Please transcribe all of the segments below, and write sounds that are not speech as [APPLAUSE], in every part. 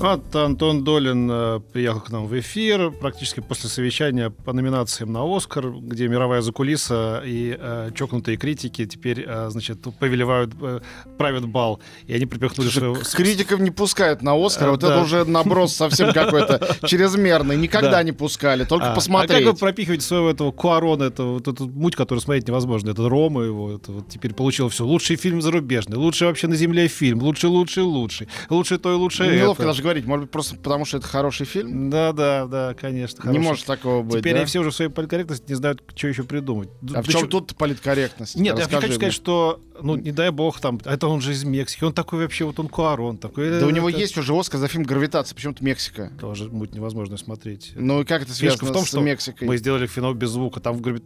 Вот Антон Долин э, приехал к нам в эфир практически после совещания по номинациям на Оскар, где мировая закулиса и э, чокнутые критики теперь, э, значит, повелевают, э, правят бал. И они припихнули своего... Критиков не пускают на Оскар, Э, вот да. это уже наброс совсем какой-то [LAUGHS] чрезмерный. Никогда Да. не пускали, только А, посмотреть. А как вы пропихиваете своего этого Куарона, это вот эту муть, которую смотреть невозможно, это Рома его, это вот теперь получил все. Лучший фильм зарубежный, лучший вообще на земле фильм, лучший, лучший, лучший, лучший то и лучшее Неловко даже говорить, может быть, просто потому что это хороший фильм? Да, да, да, конечно. Не хороший. может такого быть, Теперь да? все уже в своей политкорректности не знают, что еще придумать. А Да в чем чё- тут политкорректность? Нет, я Расскажи хочу сказать, мне. что, ну, не дай бог, там, это он же из Мексики, он такой вообще, вот он Куарон такой. Да у него Это есть уже Оскар за фильм «Гравитация», почему тут Мексика? Тоже будет невозможно смотреть. Ну и как это Фишка связано в том, с что Мексикой? Мы сделали финал без звука, там в грави-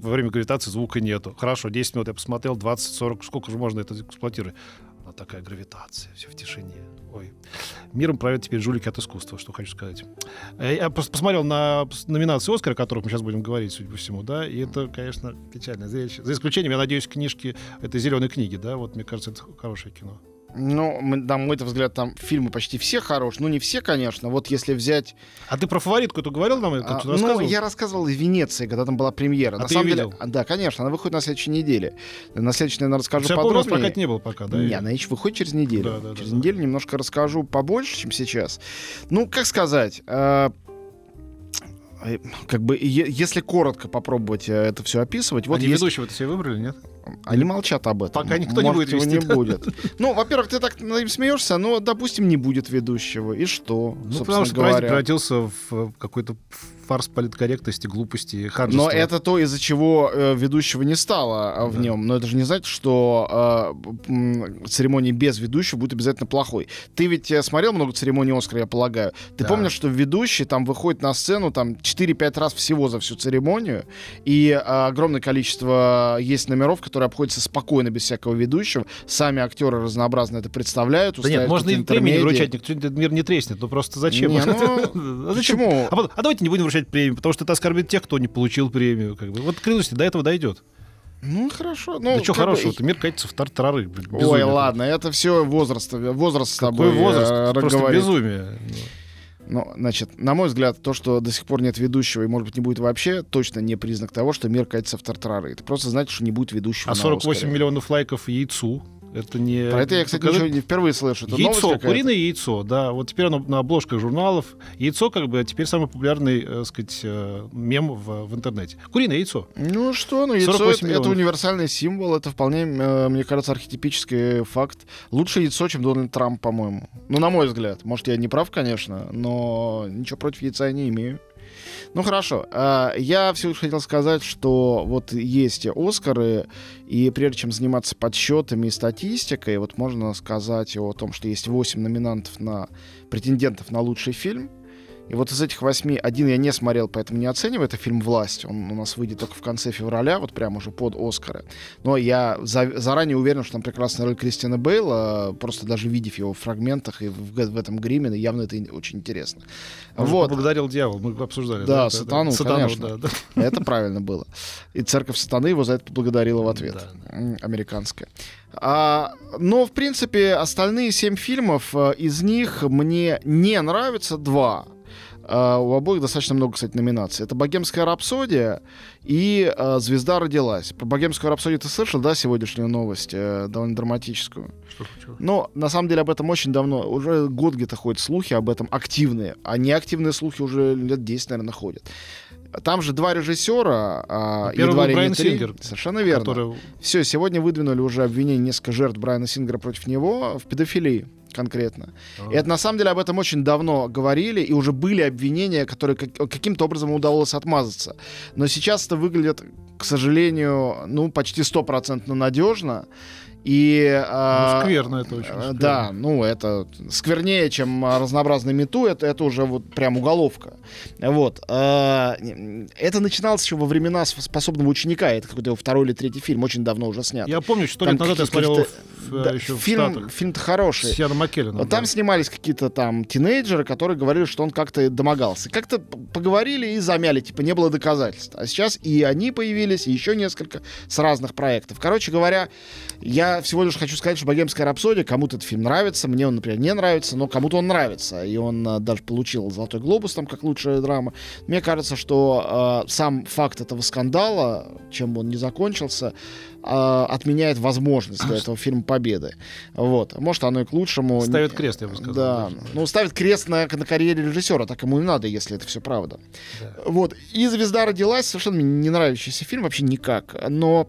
во время гравитации звука нету. Хорошо, 10 минут я посмотрел, 20, 40, сколько же можно это эксплуатировать? Но такая гравитация, все в тишине. Ой. Миром правят теперь жулики от искусства, что хочу сказать. Э, Я просто посмотрел на номинации Оскара, о которых мы сейчас будем говорить, судя по всему, да, и это, конечно, печальное зрелище. За исключением, я надеюсь, книжки этой зеленой книги, да, вот мне кажется, это хорошее кино. Ну, мы- на мой взгляд, там фильмы почти все хорошие. Ну, не все, конечно. Вот если взять... А ты про фаворитку эту говорил нам? Это, А, ну, я рассказывал из Венеции, когда там была премьера. А на ты самом деле, видел? а, да, конечно, она выходит на следующей неделе. На следующей, наверное, расскажу Потому что я помню, подробнее. прокат не было пока, да? Не, и- она еще выходит через неделю. Да, да, да, через да. неделю немножко расскажу побольше, чем сейчас. Ну, как сказать, э, э, как бы, если коротко попробовать э, это все описывать, вот Они есть- ведущего-то себе выбрали, нет? Они молчат об этом. Пока никто не Может, будет его вести, не будет. Ну, во-первых, ты так над ним смеешься, но, допустим, не будет ведущего. И что, Ну, потому что праздник говоря? превратился в э, какой-то фарс политкорректности, глупости ханжества. Но это то, из-за чего э, ведущего не стало а, в Да. нем. Но это же не значит, что э, м, церемония без ведущего будет обязательно плохой. Ты ведь э, смотрел много церемоний Оскара, я полагаю. Ты Да. помнишь, что ведущий там выходит на сцену там 4-5 раз всего за всю церемонию, и э, огромное количество есть номеров, которые обходятся спокойно, без всякого ведущего. Сами актеры разнообразно это представляют. Да нет, можно и премии вручать, никто этот мир не треснет. Ну просто зачем? Не, [LAUGHS] ну, А зачем? Почему? А, а давайте не будем вручать премию, потому что это оскорбит тех, кто не получил премию. Как бы. Вот клянусь, до этого дойдет. Ну, хорошо. Ну, да что как бы, хорошего-то? Мир катится в тартарары. Ой, ладно, это все возраст, возраст с тобой. Какой возраст? э, Просто говорит. безумие. Ну, значит, на мой взгляд, то, что до сих пор нет ведущего и, может быть, не будет вообще, точно не признак того, что мир катится в тартарары. Это просто значит, что не будет ведущего А на 48 Оскаре. миллионов лайков яйцу. Это не... Про это я, кстати, показатель- ничего не впервые слышу. Это Яйцо, куриное яйцо, да. Вот теперь оно на обложках журналов. Яйцо, как бы, теперь самый популярный, э, сказать, э, мем в, в интернете. Куриное яйцо. Ну что, ну яйцо 48 это, это универсальный символ, это вполне, э, мне кажется, архетипический факт. Лучше яйцо, чем Дональд Трамп, по-моему. Ну, на мой взгляд. Может, я не прав, конечно, но ничего против яйца я не имею. Ну хорошо, А, я все хотел сказать, что вот есть Оскары, и прежде чем заниматься подсчетами и статистикой, вот можно сказать о том, что есть 8 номинантов на претендентов на лучший фильм. И вот из этих восьми один я не смотрел, поэтому не оцениваю. Это фильм «Власть». Он у нас выйдет только в конце февраля, вот прямо уже под «Оскары». Но я за- заранее уверен, что там прекрасная роль Кристиана Бейла, просто даже видев его в фрагментах и в, в этом гриме, явно это очень интересно. Он вот, поблагодарил дьявол, мы обсуждали. Да, это- сатану, конечно. да, да. это правильно было. И церковь сатаны его за это поблагодарила в ответ. Да, М, Американская. А, но, в принципе, остальные семь фильмов, э, из них мне не нравится два. А, у обоих достаточно много, кстати, номинаций. Это «Богемская рапсодия» и э, «Звезда родилась». Про «Богемскую рапсодию» ты слышал, да, сегодняшнюю новость, э, довольно драматическую? Что случилось? Но на самом деле об этом очень давно, уже год где-то ходят слухи об этом активные, а неактивные слухи уже лет 10, наверное, ходят. Там же два режиссера, а, ли не Брайан. Сингер, Совершенно верно. Который- Все, сегодня выдвинули уже обвинение несколько жертв Брайана Сингера против него в педофилии конкретно. А. И это на самом деле об этом очень давно говорили, и уже были обвинения, которые как- каким-то образом удавалось отмазаться. Но сейчас это выглядит, к сожалению, ну, почти стопроцентно надежно. И, Ну, а, скверно это очень. э, скверно. Да, ну это сквернее, чем разнообразный мету, это, это уже вот прям уголовка. Вот. а, Это начиналось еще во времена «С- способного ученика. Это какой-то его второй или третий фильм, очень давно уже снят. Я помню, Там лет назад я смотрел в- Да, еще в фильм, Штатах. фильм-то хороший. С Яном Маккелленом. Там да. снимались какие-то там тинейджеры, которые говорили, что он как-то домогался. Как-то поговорили и замяли, типа не было доказательств. А сейчас и они появились, и еще несколько с разных проектов. Короче говоря, я всего лишь хочу сказать, что «Богемская рапсодия» кому-то этот фильм нравится, мне он, например, не нравится, но кому-то он нравится. И он а, даже получил «Золотой глобус» там как лучшая драма. Мне кажется, что а, сам факт этого скандала, чем бы он не закончился, отменяет возможность для этого фильма победы. Вот. Может, оно и к лучшему. Ставит крест, я бы сказал. Да, даже. ну ставит крест на, на карьере режиссера, так ему и надо, если это все правда. Да. Вот, и «Звезда родилась», совершенно не нравящийся фильм, вообще никак, но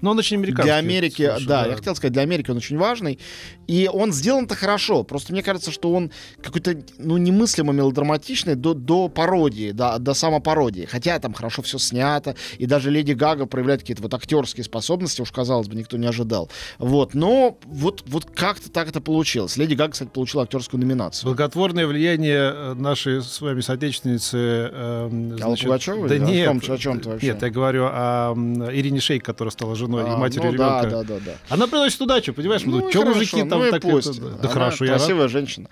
Но он очень американский. для Америки, слушай, да, я хотел сказать, для Америки он очень важный, и он сделан-то хорошо, просто мне кажется, что он какой-то, ну, немыслимо мелодраматичный до, до пародии, до, до самопародии, хотя там хорошо все снято, и даже Леди Гага проявляет какие-то вот актерские способности, уж казалось бы, никто не ожидал, вот, но вот, вот как-то так это получилось. Леди Гага, кстати, получила актерскую номинацию. Благотворное влияние э, нашей с вами соотечественницы... эм, Аллы значит, Пугачёвой? Да О нет. о чём ты вообще? Нет, я говорю о Ирине Шейк, которая стала женой и А, матерью ну, да, ребенка. да, да, да. Она приносит удачу, понимаешь? Ну, и что мужики там ну и так пусть. это... Да, Она хорошо, я рад. красивая женщина.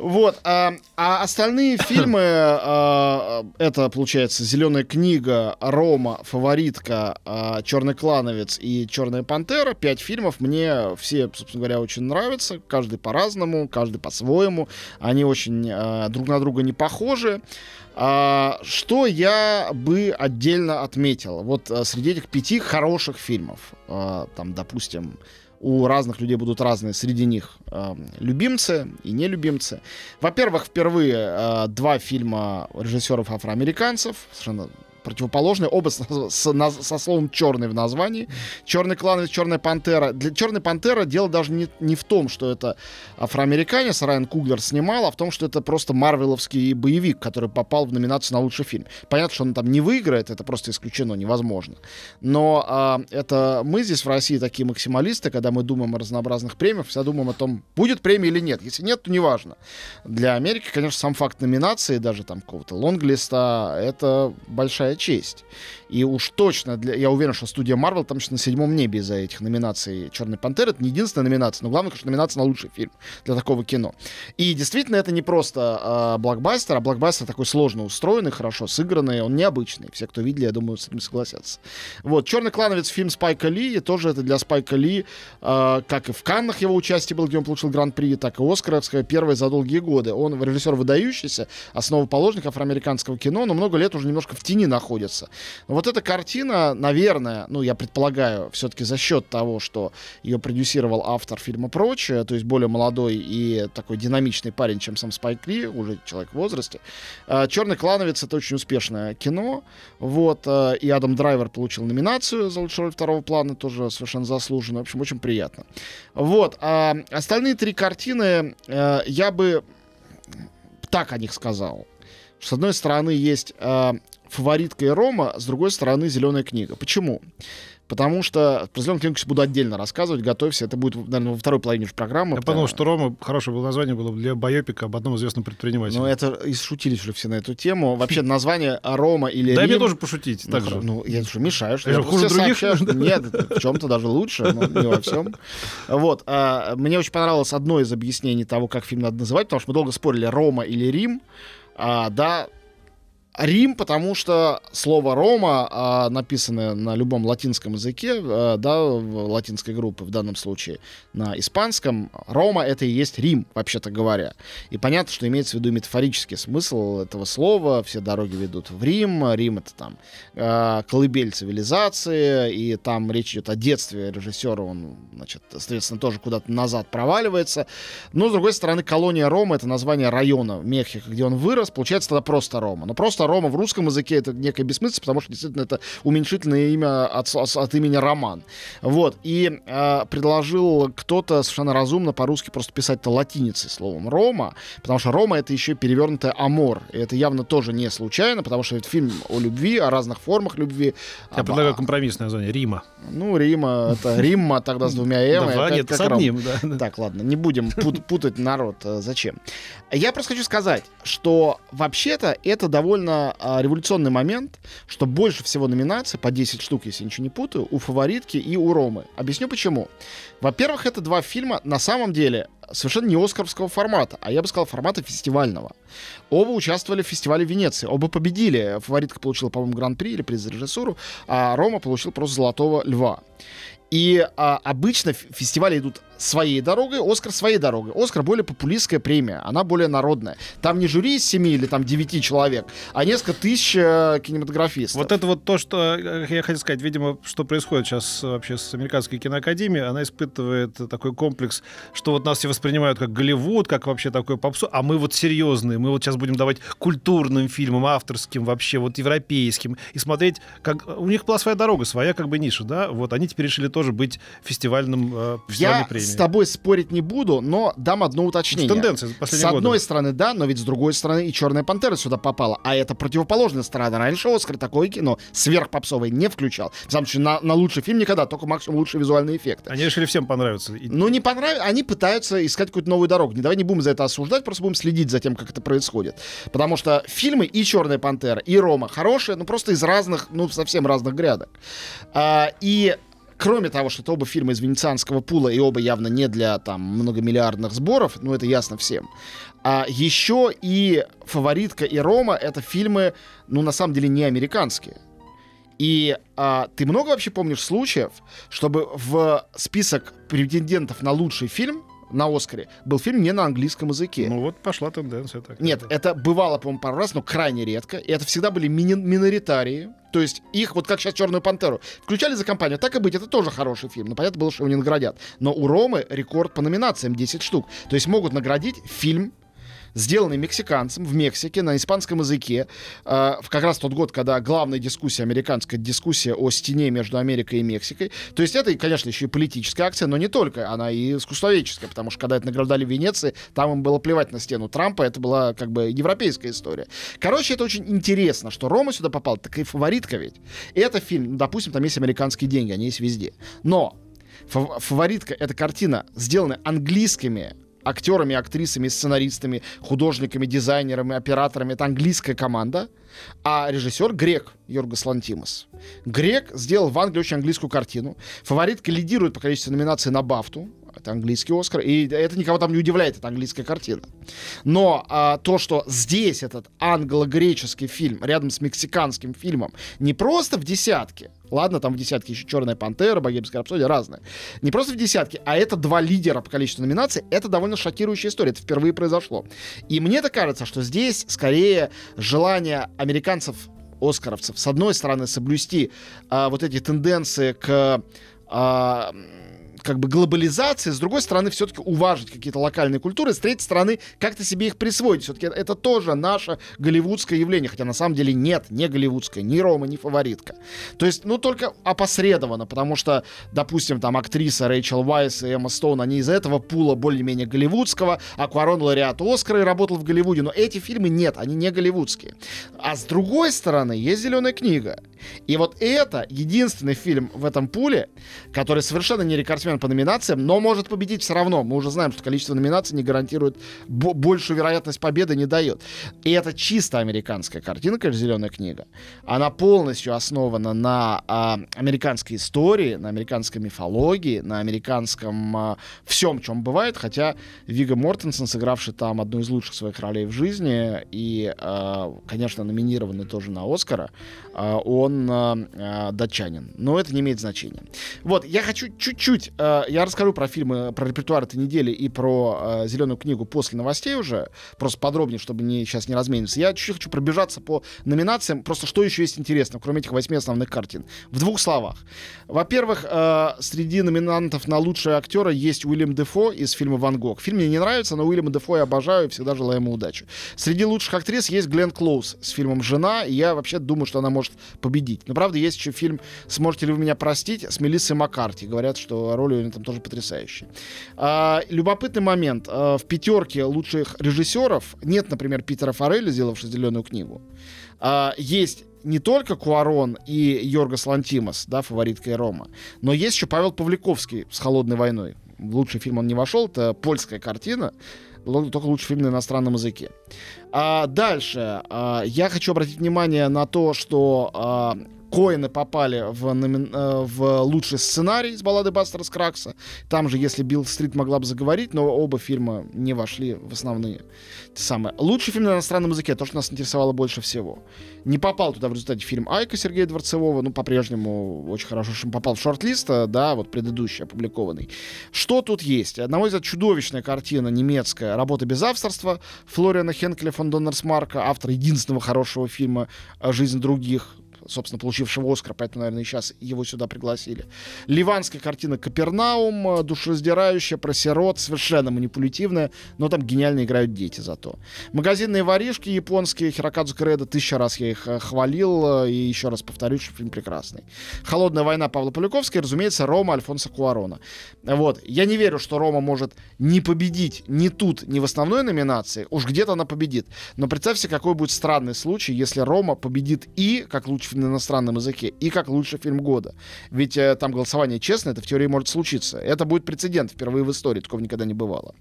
Вот, а, а остальные [LAUGHS] фильмы, а, это, получается, «Зеленая книга», «Рома», «Фаворитка», а, «Черный клановец» и «Черная пантера». Пять фильмов мне все, собственно говоря, очень нравятся. Каждый по-разному, каждый по-своему. Они очень а, друг на друга не похожи. А, что я бы отдельно отметил? Вот а, среди этих пяти хороших фильмов, а, там, допустим, у разных людей будут разные среди них э, любимцы и нелюбимцы. Во-первых, впервые э, два фильма режиссеров афроамериканцев, совершенно противоположные, оба с- с- со словом черный в названии. Черный клан и черная пантера. Для черной пантеры дело даже не, не в том, что это афроамериканец Райан Куглер снимал, а в том, что это просто марвеловский боевик, который попал в номинацию на лучший фильм. Понятно, что он там не выиграет, это просто исключено, невозможно. Но а, это мы здесь в России такие максималисты, когда мы думаем о разнообразных премиях, всегда думаем о том, будет премия или нет. Если нет, то неважно. Для Америки, конечно, сам факт номинации, даже там какого-то лонглиста, это большая честь. И уж точно, для, я уверен, что студия Marvel там сейчас на седьмом небе из-за этих номинаций Черный Пантер. Это не единственная номинация, но главное, конечно, номинация на лучший фильм для такого кино. И действительно, это не просто э, блокбастер, а блокбастер такой сложно устроенный, хорошо сыгранный, он необычный. Все, кто видели, я думаю, с этим согласятся. Вот, «Черный клановец» фильм Спайка Ли, и тоже это для Спайка Ли, э, как и в Каннах его участие было, где он получил гран-при, так и Оскаровское первое за долгие годы. Он режиссер выдающийся, основоположник афроамериканского кино, но много лет уже немножко в тени находится. Но вот эта картина, наверное, ну, я предполагаю, все-таки за счет того, что ее продюсировал автор фильма «Прочее», то есть более молодой и такой динамичный парень, чем сам Спайк Ли, уже человек в возрасте. «Черный клановец» — это очень успешное кино, вот, э, и Адам Драйвер получил номинацию за лучшую роль второго плана, тоже совершенно заслуженно, в общем, очень приятно. Вот, а остальные три картины э, я бы так о них сказал. С одной стороны, есть э, фаворитка и Рома, с другой стороны, зеленая книга. Почему? Потому что про книгу сейчас буду отдельно рассказывать, готовься, это будет, наверное, во второй половине программы. Я подумал, что Рома хорошее было название было для байопика об одном известном предпринимателе. Ну, это и шутились уже все на эту тему. Вообще, название Рома или Рим... мне тоже пошутить. Так же. ну, я что, мешаю, что Я же хуже других? Нет, в чем-то даже лучше, но не во всем. Вот. а, Мне очень понравилось одно из объяснений того, как фильм надо называть, потому что мы долго спорили, Рома или Рим. А, Да, Рим, потому что слово Рома, а, написанное на любом латинском языке, а, да, в латинской группе в данном случае на испанском, Рома это и есть Рим, вообще-то говоря. И понятно, что имеется в виду метафорический смысл этого слова. Все дороги ведут в Рим. Рим это там а, колыбель цивилизации, и там речь идет о детстве режиссера, он, значит, соответственно, тоже куда-то назад проваливается. Но, с другой стороны, колония Рома — это название района Мехико, где он вырос, получается тогда просто Рома. Но просто Рома в русском языке это некая бессмыслица, потому что действительно это уменьшительное имя от, от, имени Роман. Вот. И э, предложил кто-то совершенно разумно по-русски просто писать-то латиницей словом Рома, потому что Рома это еще перевернутое амор. И это явно тоже не случайно, потому что это фильм о любви, о разных формах любви. Я предлагаю компромиссное название Рима. Ну, Рима, это Рима тогда с двумя «м». Два, нет, с одним, да. Так, ладно, не будем путать народ. Э, зачем? Я просто хочу сказать, что вообще-то это довольно а, революционный момент, что больше всего номинаций, по 10 штук, если я ничего не путаю, у «Фаворитки» и у «Ромы». Объясню почему. Во-первых, это два фильма на самом деле совершенно не оскаровского формата, а я бы сказал формата фестивального. Оба участвовали в фестивале Венеции, оба победили. Фаворитка получила, по-моему, гран-при или приз за режиссуру, а Рома получил просто «Золотого льва». И а, обычно фестивали идут своей дорогой, Оскар своей дорогой. Оскар более популистская премия, она более народная. Там не жюри из 7 или там 9 человек, а несколько тысяч э, кинематографистов. Вот это вот то, что э, я хотел сказать, видимо, что происходит сейчас вообще с американской киноакадемией, она испытывает такой комплекс, что вот нас все воспринимают как Голливуд, как вообще такой попсу, а мы вот серьезные, мы вот сейчас будем давать культурным фильмам, авторским, вообще вот европейским, и смотреть, как у них была своя дорога, своя как бы ниша, да, вот они теперь решили тоже быть фестивальным, э, фестивальной я премией с тобой спорить не буду, но дам одно уточнение. Тенденция С одной года. стороны, да, но ведь с другой стороны и «Черная пантера» сюда попала. А это противоположная сторона. Раньше «Оскар» такое кино сверхпопсовое не включал. Потому что на, на лучший фильм никогда, только максимум лучшие визуальные эффекты. Они решили всем понравиться. Ну, не понравится. Они пытаются искать какую-то новую дорогу. Не давай не будем за это осуждать, просто будем следить за тем, как это происходит. Потому что фильмы и «Черная пантера», и «Рома» хорошие, но просто из разных, ну, совсем разных грядок. А, и Кроме того, что это оба фильма из венецианского пула, и оба явно не для там многомиллиардных сборов, ну это ясно всем. А еще и «Фаворитка» и «Рома» — это фильмы, ну на самом деле не американские. И а, ты много вообще помнишь случаев, чтобы в список претендентов на лучший фильм на Оскаре был фильм не на английском языке. Ну вот пошла тенденция. Так, Нет, это бывало, по-моему, пару раз, но крайне редко. И это всегда были мини- миноритарии. То есть их, вот как сейчас «Черную пантеру», включали за компанию. Так и быть, это тоже хороший фильм. Но понятно было, что его не наградят. Но у Ромы рекорд по номинациям 10 штук. То есть могут наградить фильм сделанный мексиканцем в Мексике на испанском языке. Э, в как раз тот год, когда главная дискуссия американская, дискуссия о стене между Америкой и Мексикой. То есть это, конечно, еще и политическая акция, но не только, она и искусствоведческая, потому что когда это награждали в Венеции, там им было плевать на стену Трампа, это была как бы европейская история. Короче, это очень интересно, что Рома сюда попал, так и фаворитка ведь. Это фильм, допустим, там есть американские деньги, они есть везде. Но фаворитка — это картина, сделанная английскими актерами, актрисами, сценаристами, художниками, дизайнерами, операторами. Это английская команда. А режиссер грек Йоргос Лантимос. Грек сделал в Англии очень английскую картину. Фаворитка лидирует по количеству номинаций на Бафту. Это английский Оскар. И это никого там не удивляет, это английская картина. Но а, то, что здесь этот англо-греческий фильм рядом с мексиканским фильмом не просто в десятке, Ладно, там в десятке еще Черная пантера, Богемская рапсодия, разные. Не просто в десятке, а это два лидера по количеству номинаций. Это довольно шокирующая история. Это впервые произошло. И мне так кажется, что здесь скорее желание американцев оскаровцев, с одной стороны, соблюсти а, вот эти тенденции к а, как бы глобализации, с другой стороны, все-таки уважить какие-то локальные культуры, с третьей стороны, как-то себе их присвоить. Все-таки это тоже наше голливудское явление, хотя на самом деле нет, не голливудское, ни Рома, ни фаворитка. То есть, ну, только опосредованно, потому что, допустим, там актриса Рэйчел Вайс и Эмма Стоун, они из этого пула более-менее голливудского, а Куарон лауреат Оскара и работал в Голливуде, но эти фильмы нет, они не голливудские. А с другой стороны, есть «Зеленая книга». И вот это единственный фильм в этом пуле, который совершенно не рекордсмен спортсмен по номинациям, но может победить все равно. Мы уже знаем, что количество номинаций не гарантирует большую вероятность победы, не дает. И это чисто американская картинка, «Зеленая книга». Она полностью основана на а, американской истории, на американской мифологии, на американском а, всем, чем бывает, хотя Вига Мортенсен, сыгравший там одну из лучших своих ролей в жизни и, а, конечно, номинированный тоже на Оскара, а, он а, а, датчанин. Но это не имеет значения. Вот, я хочу чуть-чуть э, я расскажу про фильмы, про репертуар этой недели и про э, зеленую книгу после новостей уже, просто подробнее, чтобы не, сейчас не размениться. Я чуть-чуть хочу пробежаться по номинациям, просто что еще есть интересно, кроме этих восьми основных картин. В двух словах. Во-первых, э, среди номинантов на лучшего актера есть Уильям Дефо из фильма «Ван Гог». Фильм мне не нравится, но Уильяма Дефо я обожаю и всегда желаю ему удачи. Среди лучших актрис есть Глен Клоуз с фильмом «Жена», и я вообще думаю, что она может победить. Но, правда, есть еще фильм «Сможете ли вы меня простить?» с Мелиссой Маккарти. Говорят, что роль нее там тоже потрясающая. А, любопытный момент. А, в пятерке лучших режиссеров нет, например, Питера Форелли, сделавшего «Зеленую книгу». А, есть не только Куарон и Йоргос Лантимос, да, фаворитка и Рома, но есть еще Павел Павликовский с «Холодной войной». В лучший фильм он не вошел, это польская картина, только лучший фильм на иностранном языке. А дальше а, я хочу обратить внимание на то, что а, Коины попали в, номи... Э, в лучший сценарий с баллады Бастера Скракса. Там же, если Билл Стрит могла бы заговорить, но оба фильма не вошли в основные. Те самые. Лучший фильм на иностранном языке, то, что нас интересовало больше всего. Не попал туда в результате фильм Айка Сергея Дворцевого, ну, по-прежнему очень хорошо, что попал в шорт-лист, э, да, вот предыдущий, опубликованный. Что тут есть? На мой взгляд, чудовищная картина немецкая «Работа без авторства» Флориана Хенкеля фон Доннерсмарка, автор единственного хорошего фильма «Жизнь других», собственно, получившего Оскар, поэтому, наверное, и сейчас его сюда пригласили. Ливанская картина «Капернаум», э, душераздирающая, про сирот, совершенно манипулятивная, но там гениально играют дети зато. Магазинные воришки японские, Хирокадзу Кредо, тысяча раз я их э, хвалил, э, и еще раз повторюсь, что фильм прекрасный. «Холодная война» Павла Поляковская, разумеется, Рома Альфонса Куарона. Вот. Я не верю, что Рома может не победить ни тут, ни в основной номинации. Уж где-то она победит. Но представьте, какой будет странный случай, если Рома победит и, как лучший на иностранном языке, и как лучший фильм года. Ведь э, там голосование честное, это в теории может случиться. Это будет прецедент впервые в истории, такого никогда не бывало.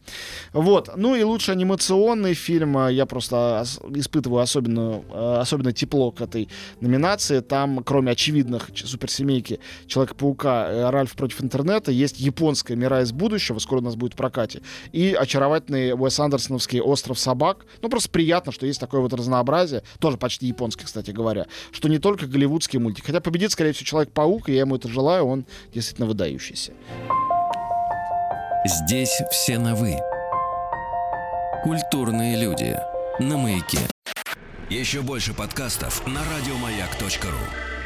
Вот. Ну и лучший анимационный фильм, э, я просто ос- испытываю особенно, э, особенно тепло к этой номинации. Там, кроме очевидных суперсемейки Человека-паука Ральф против интернета, есть японская «Мира из будущего», скоро у нас будет в прокате, и очаровательный Уэс Андерсоновский «Остров собак». Ну, просто приятно, что есть такое вот разнообразие, тоже почти японский, кстати говоря, что не только голливудский мультик. Хотя победит, скорее всего, Человек-паук, и я ему это желаю, он действительно выдающийся. Здесь все на «вы». Культурные люди. На «Маяке». Еще больше подкастов на радиомаяк.ру